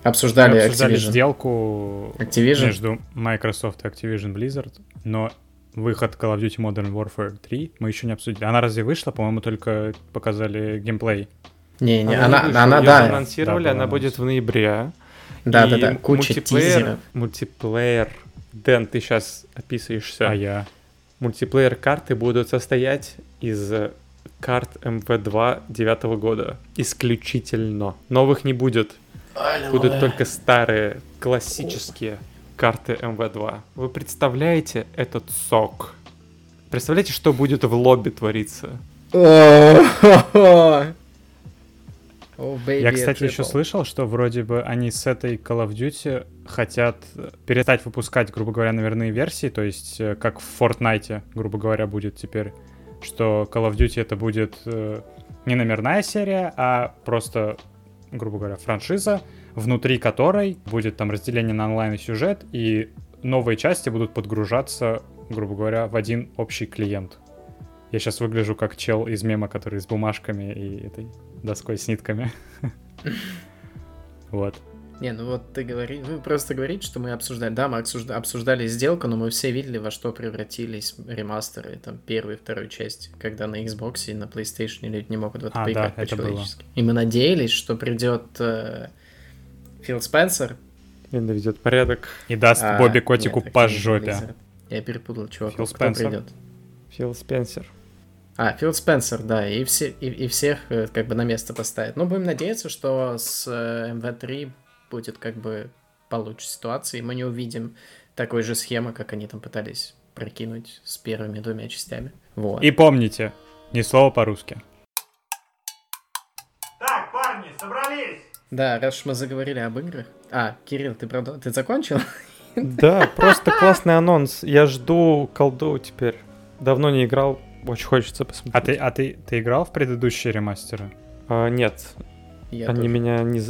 Обсуждали, Мы обсуждали Activision. сделку Activision? между Microsoft и Activision Blizzard, но выход Call of Duty Modern Warfare 3 мы еще не обсудили. Она разве вышла? По-моему, только показали геймплей. Не, не, она, она, Её да, анонсировали, Да, она будет в ноябре. да, И да, да, куча мультиплеер- тизеров. Мультиплеер. Дэн, ты сейчас описываешься. А я? Мультиплеер карты будут состоять из карт МВ2 девятого года. Исключительно. Новых не будет. Будут только старые, классические карты МВ2. Вы представляете этот сок? Представляете, что будет в лобби твориться? [laughs] О, baby, Я, кстати, еще слышал, что вроде бы они с этой Call of Duty хотят перестать выпускать, грубо говоря, номерные версии, то есть э, как в Fortnite, грубо говоря, будет теперь, что Call of Duty это будет э, не номерная серия, а просто, грубо говоря, франшиза, внутри которой будет там разделение на онлайн и сюжет, и новые части будут подгружаться, грубо говоря, в один общий клиент. Я сейчас выгляжу как чел из мема, который с бумажками и этой доской с нитками. [laughs] Вот. Не, ну вот ты говори, вы просто говорите, что мы обсуждали. Да, мы обсужда- обсуждали сделку, но мы все видели, во что превратились ремастеры, там, первой и второй части, когда на Xbox и на PlayStation люди не могут в это А, поиграть да, это было. по-человечески. И мы надеялись, что придет э, Фил Спенсер. И наведет порядок. И даст а, Бобби Котику нет, по жопе. Я перепутал, чувак. Фил Кто Спенсер. придет? Фил Спенсер. А, Фил Спенсер, да, и, все, и, и всех э, как бы на место поставит. Ну, будем надеяться, что с э, МВ-3 будет как бы получше ситуация, и мы не увидим такой же схемы, как они там пытались прокинуть с первыми двумя частями. Вот. И помните, ни слова по-русски. Так, парни, собрались! Да, раз уж мы заговорили об играх. А, Кирилл, ты правда, ты закончил? Да, просто классный анонс. Я жду колду теперь. Давно не играл, очень хочется посмотреть. А ты, а ты, ты играл в предыдущие ремастеры? А, нет, Я они тоже. меня не...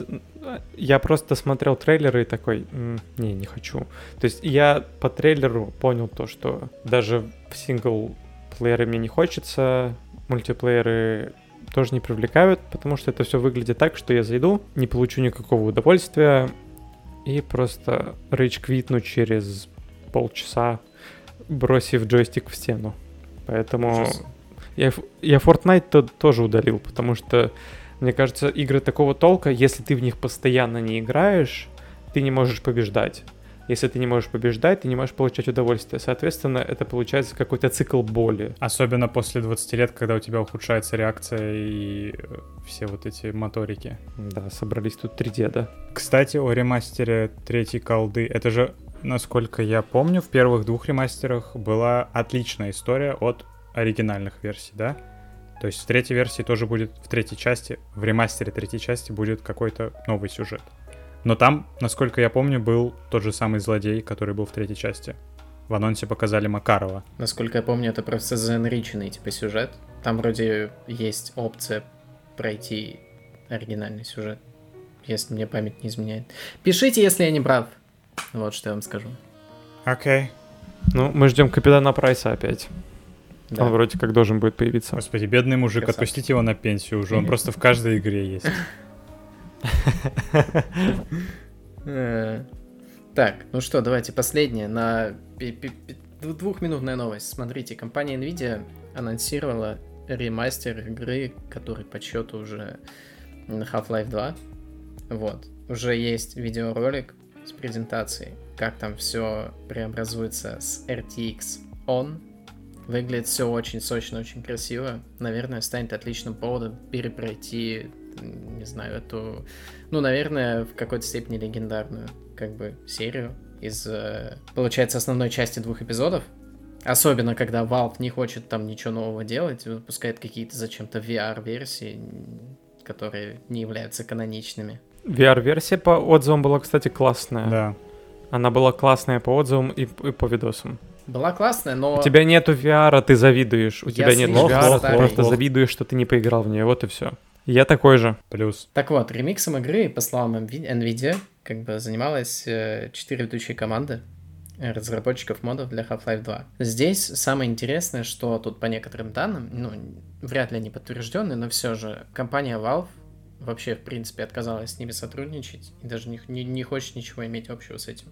Я просто смотрел трейлеры и такой, «М, не, не хочу. То есть я по трейлеру понял то, что даже в сингл-плееры мне не хочется, мультиплееры тоже не привлекают, потому что это все выглядит так, что я зайду, не получу никакого удовольствия и просто рейдж-квитну через полчаса, бросив джойстик в стену. Поэтому Ужас. я, я Fortnite то- тоже удалил, потому что, мне кажется, игры такого толка, если ты в них постоянно не играешь, ты не можешь побеждать. Если ты не можешь побеждать, ты не можешь получать удовольствие. Соответственно, это получается какой-то цикл боли. Особенно после 20 лет, когда у тебя ухудшается реакция и э, все вот эти моторики. Да, собрались тут три деда. Кстати, о ремастере третьей колды. Это же, насколько я помню, в первых двух ремастерах была отличная история от оригинальных версий, да? То есть в третьей версии тоже будет, в третьей части, в ремастере третьей части будет какой-то новый сюжет. Но там, насколько я помню, был тот же самый злодей, который был в третьей части. В анонсе показали Макарова. Насколько я помню, это просто заэнриченный типа сюжет. Там вроде есть опция пройти оригинальный сюжет, если мне память не изменяет. Пишите, если я не прав. Вот что я вам скажу. Окей. Ну, мы ждем капитана Прайса опять. Да. Он вроде как должен будет появиться. Господи, бедный мужик, Красавчик. отпустите его на пенсию уже, он [laughs] просто в каждой игре есть. Э, Так, ну что, давайте последнее. На двухминутная новость. Смотрите, компания Nvidia анонсировала ремастер игры, который по счету уже Half-Life 2. Вот. Уже есть видеоролик с презентацией, как там все преобразуется с RTX on. Выглядит все очень сочно, очень красиво. Наверное, станет отличным поводом перепройти, не знаю, эту ну, наверное, в какой-то степени легендарную, как бы, серию из, э, получается, основной части двух эпизодов. Особенно, когда Valve не хочет там ничего нового делать, выпускает какие-то зачем-то VR-версии, которые не являются каноничными. VR-версия по отзывам была, кстати, классная. Да. Она была классная по отзывам и, и по видосам. Была классная, но... У тебя нету VR, ты завидуешь. У Я тебя нет VR, просто Лох. завидуешь, что ты не поиграл в нее. Вот и все. Я такой же. Плюс. Так вот, ремиксом игры, по словам NVIDIA, как бы занималась э, четыре ведущие команды разработчиков модов для Half-Life 2. Здесь самое интересное, что тут по некоторым данным, ну, вряд ли они подтверждены, но все же компания Valve вообще, в принципе, отказалась с ними сотрудничать и даже не, не, не хочет ничего иметь общего с этим,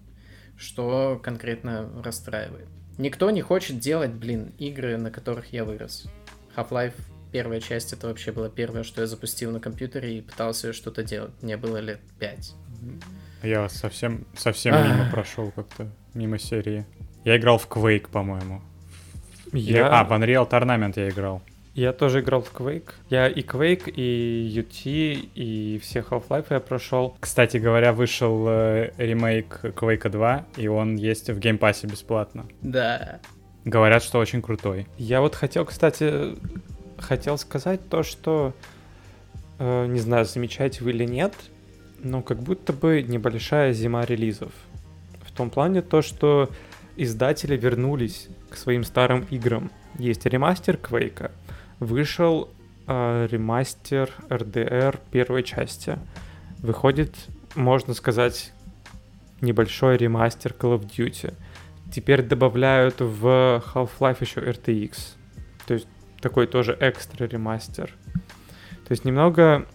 что конкретно расстраивает. Никто не хочет делать, блин, игры, на которых я вырос. Half-Life первая часть, это вообще было первое, что я запустил на компьютере и пытался что-то делать. Мне было лет пять. Я совсем, совсем мимо прошел как-то, мимо серии. Я играл в Quake, по-моему. Я... А, в Unreal Tournament я играл. Я тоже играл в Quake. Я и Quake, и UT, и все Half-Life я прошел. Кстати говоря, вышел э, ремейк Quake 2, и он есть в геймпассе бесплатно. Да. Говорят, что очень крутой. Я вот хотел, кстати, хотел сказать то, что, э, не знаю, замечаете вы или нет, но как будто бы небольшая зима релизов. В том плане то, что издатели вернулись к своим старым играм. Есть ремастер Квейка, вышел э, ремастер RDR первой части. Выходит, можно сказать, небольшой ремастер Call of Duty. Теперь добавляют в Half-Life еще RTX. То есть такой тоже экстра ремастер. То есть немного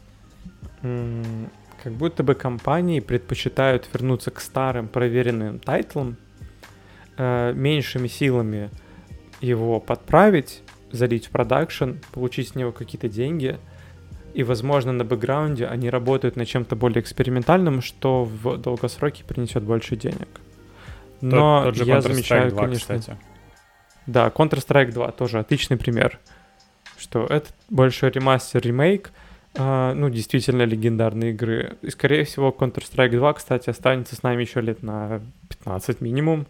как будто бы компании предпочитают вернуться к старым проверенным тайтлам, э, меньшими силами его подправить, залить в продакшн, получить с него какие-то деньги, и, возможно, на бэкграунде они работают над чем-то более экспериментальным, что в долгосроке принесет больше денег. Но тот, тот же я замечаю, 2, конечно... Кстати. Да, Counter-Strike 2 тоже отличный пример, что это больше ремастер, ремейк, а, ну, действительно легендарные игры. И, скорее всего, Counter-Strike 2, кстати, останется с нами еще лет на 15 минимум.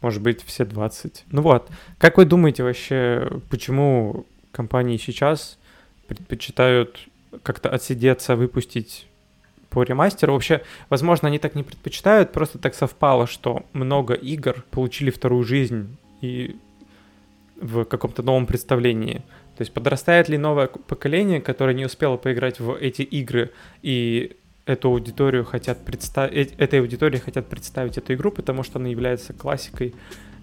Может быть, все 20. Ну вот, как вы думаете вообще, почему компании сейчас предпочитают как-то отсидеться, выпустить по ремастеру. Вообще, возможно, они так не предпочитают, просто так совпало, что много игр получили вторую жизнь и в каком-то новом представлении. То есть подрастает ли новое поколение, которое не успело поиграть в эти игры, и эту аудиторию хотят представить, э, этой аудитории хотят представить эту игру, потому что она является классикой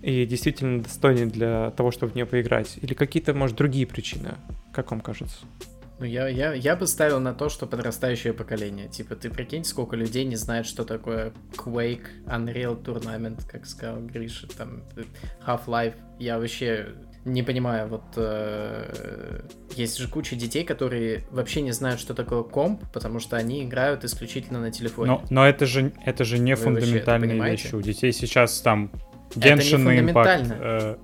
и действительно достойной для того, чтобы в нее поиграть? Или какие-то, может, другие причины? Как вам кажется? Ну, я, я, я бы ставил на то, что подрастающее поколение. Типа, ты прикинь, сколько людей не знает, что такое Quake, Unreal Tournament, как сказал Гриша, там, Half-Life. Я вообще не понимаю, вот э, есть же куча детей, которые вообще не знают, что такое комп, потому что они играют исключительно на телефоне. Но, но это же это же не Вы фундаментальные вещи. У детей сейчас там Genshin Impact,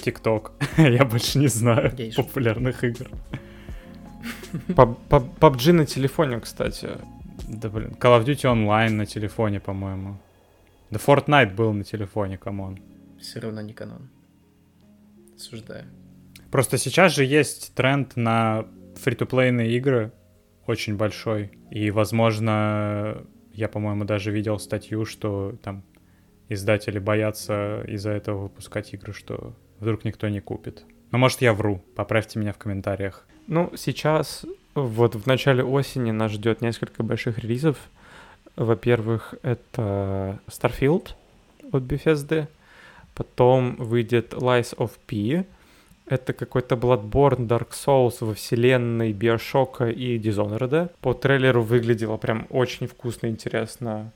ТикТок. Э, [laughs] Я больше не знаю Genshin. популярных игр. PUBG на телефоне, кстати. Да блин, Call of Duty Online на телефоне, по-моему. Да Fortnite был на телефоне, come on. Все равно не канон осуждаю. Просто сейчас же есть тренд на фри-то-плейные игры очень большой. И, возможно, я, по-моему, даже видел статью, что там издатели боятся из-за этого выпускать игры, что вдруг никто не купит. Но может я вру, поправьте меня в комментариях. Ну, сейчас, вот в начале осени нас ждет несколько больших релизов. Во-первых, это Starfield от Bethesda — Потом выйдет Lies of P. Это какой-то Bloodborne, Dark Souls во вселенной Биошока и Dishonored. По трейлеру выглядело прям очень вкусно, интересно.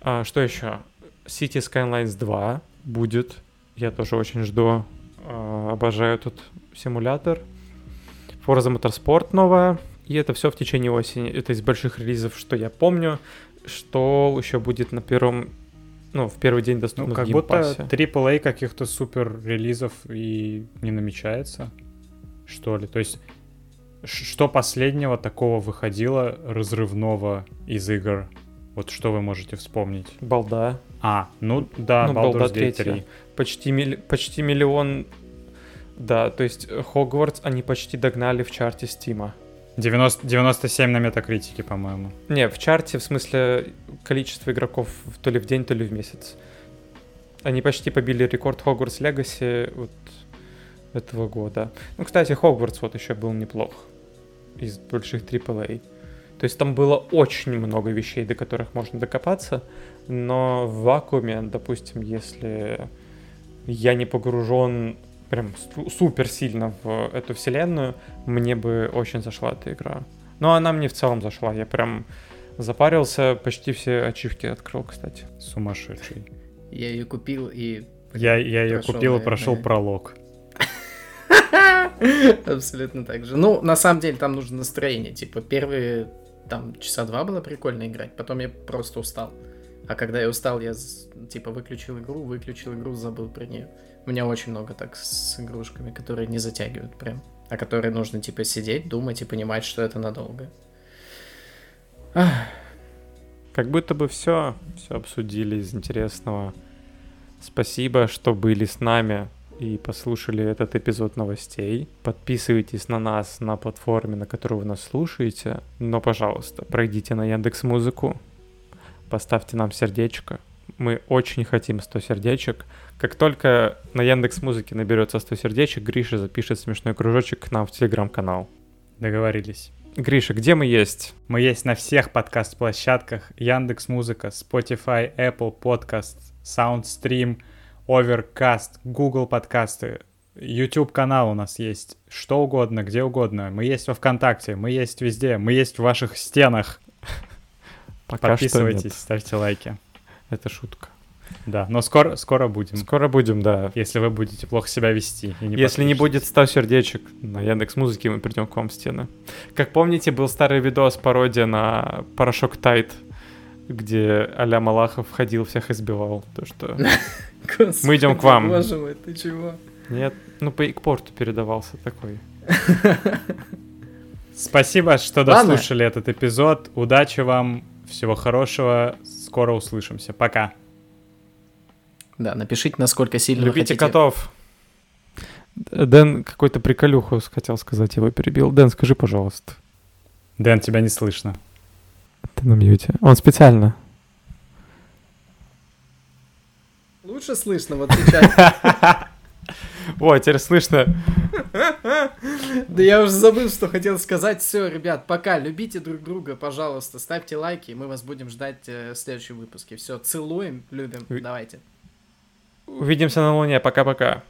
А, что еще? City Skylines 2 будет. Я тоже очень жду. А, обожаю этот симулятор. Forza Motorsport новая. И это все в течение осени. Это из больших релизов, что я помню. Что еще будет на первом ну, в первый день доступно ну, как в будто AAA каких-то супер релизов и не намечается, что ли. То есть, что последнего такого выходило разрывного из игр? Вот что вы можете вспомнить? Балда. А, ну да, ну, Baldur's Gate 3. Почти, милли... почти миллион... Да, то есть Хогвартс они почти догнали в чарте Стима. 90, 97 на метакритике, по-моему. Не, в чарте, в смысле, количество игроков то ли в день, то ли в месяц. Они почти побили рекорд Хогвартс Легаси вот этого года. Ну, кстати, Хогвартс вот еще был неплох. из больших AAA. То есть там было очень много вещей, до которых можно докопаться, но в вакууме, допустим, если я не погружен прям супер сильно в эту вселенную, мне бы очень зашла эта игра. Но она мне в целом зашла. Я прям запарился, почти все ачивки открыл, кстати. Сумасшедший. Я ее купил и... Я, я ее купил наверное. и прошел пролог. [laughs] Абсолютно так же. Ну, на самом деле, там нужно настроение. Типа, первые там часа два было прикольно играть, потом я просто устал. А когда я устал, я типа выключил игру, выключил игру, забыл про нее. У меня очень много так с игрушками, которые не затягивают прям. А которые нужно типа сидеть, думать и понимать, что это надолго. Ах. Как будто бы все, все обсудили из интересного. Спасибо, что были с нами и послушали этот эпизод новостей. Подписывайтесь на нас на платформе, на которой вы нас слушаете. Но, пожалуйста, пройдите на Яндекс Музыку, поставьте нам сердечко. Мы очень хотим 100 сердечек. Как только на Яндекс Музыке наберется 100 сердечек, Гриша запишет смешной кружочек к нам в Телеграм-канал. Договорились. Гриша, где мы есть? Мы есть на всех подкаст-площадках. Яндекс Музыка, Spotify, Apple Podcast, SoundStream — Overcast, Google подкасты, YouTube канал у нас есть, что угодно, где угодно. Мы есть во ВКонтакте, мы есть везде, мы есть в ваших стенах. [laughs] Пока Подписывайтесь, ставьте лайки. Это шутка. Да, но скоро, скоро будем. Скоро будем, да. Если вы будете плохо себя вести. И не Если не будет 100 сердечек на Яндекс Музыке, мы придем к вам в стены. Как помните, был старый видос, пародия на Порошок Тайт, где Аля Малахов ходил, всех избивал. То, что [laughs] мы идем к вам. Боже мой, ты чего? Нет, ну по экпорту передавался такой. [laughs] Спасибо, что дослушали этот эпизод. Удачи вам, всего хорошего. Скоро услышимся. Пока. Да, напишите, насколько сильно Любите котов. Дэн какой-то приколюху хотел сказать, его перебил. Дэн, скажи, пожалуйста. Дэн, тебя не слышно. Ты на мьюте. Он специально. Лучше слышно вот сейчас. [laughs] О, теперь слышно. Да я уже забыл, что хотел сказать. Все, ребят, пока. Любите друг друга, пожалуйста. Ставьте лайки, мы вас будем ждать э, в следующем выпуске. Все, целуем, любим. Давайте. Увидимся на Луне. Пока-пока.